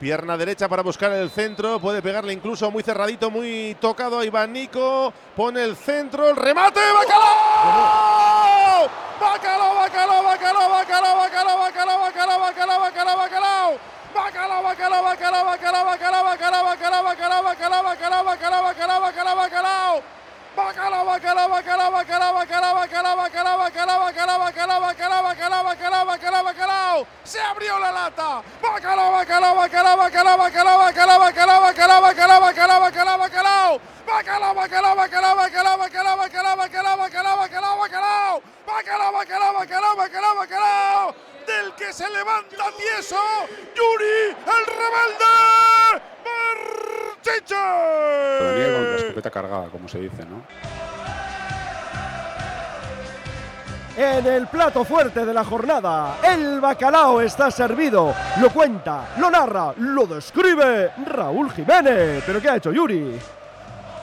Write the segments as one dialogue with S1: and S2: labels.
S1: Pierna derecha para buscar el centro, puede pegarle incluso muy cerradito, muy tocado a Iván Nico, pone el centro, el remate, ¡Bacalao! ¡Bacalao, bacalao, bacalao, bacalao, bacalao, bacalao, bacalao, bacalao, bacalao, bacalao! Bacalao, bacalao, bacalao, bacalao, bacalao, bacalao, bacalao, bacalao, bacalao, bacalao, bacalao, bacalao, bacalao, bacalao. Bacalao, bacalao, bacalao, bacalao, bacalao, bacalao, bacalao, bacalao, bacalao, bacalao, bacalao, bacalao, bacalao, bacalao, bacalao. Se abrió la lata. Bacalao, bacalao, bacalao, bacalao, bacalao, bacalao, bacalao, bacalao, bacalao, bacalao, bacalao, bacalao. Bacalao, bacalao, bacalao, bacalao, bacalao, bacalao, bacalao, bacalao, bacalao, bacalao. Bacalao, bacalao, bacalao, bacalao. Del que se levanta tieso, Yuri, el rebelde.
S2: Todavía con la
S1: Marchiche.
S2: escopeta cargada, como se dice, ¿no?
S3: En el plato fuerte de la jornada, el bacalao está servido. Lo cuenta, lo narra, lo describe Raúl Jiménez. ¿Pero qué ha hecho Yuri?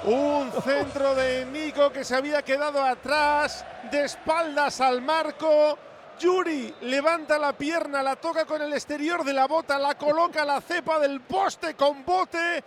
S1: Un centro de Nico que se había quedado atrás, de espaldas al marco. Yuri levanta la pierna, la toca con el exterior de la bota, la coloca a la cepa del poste con bote.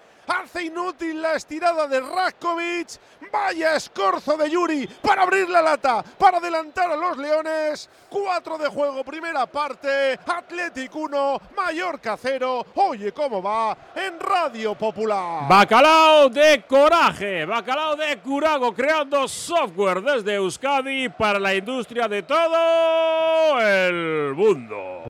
S1: Inútil la estirada de Raskovic. Vaya escorzo de Yuri para abrir la lata, para adelantar a los Leones. 4 de juego, primera parte. Athletic 1, Mallorca 0. Oye, ¿cómo va? En Radio Popular.
S4: Bacalao de coraje, bacalao de curago, creando software desde Euskadi para la industria de todo el mundo.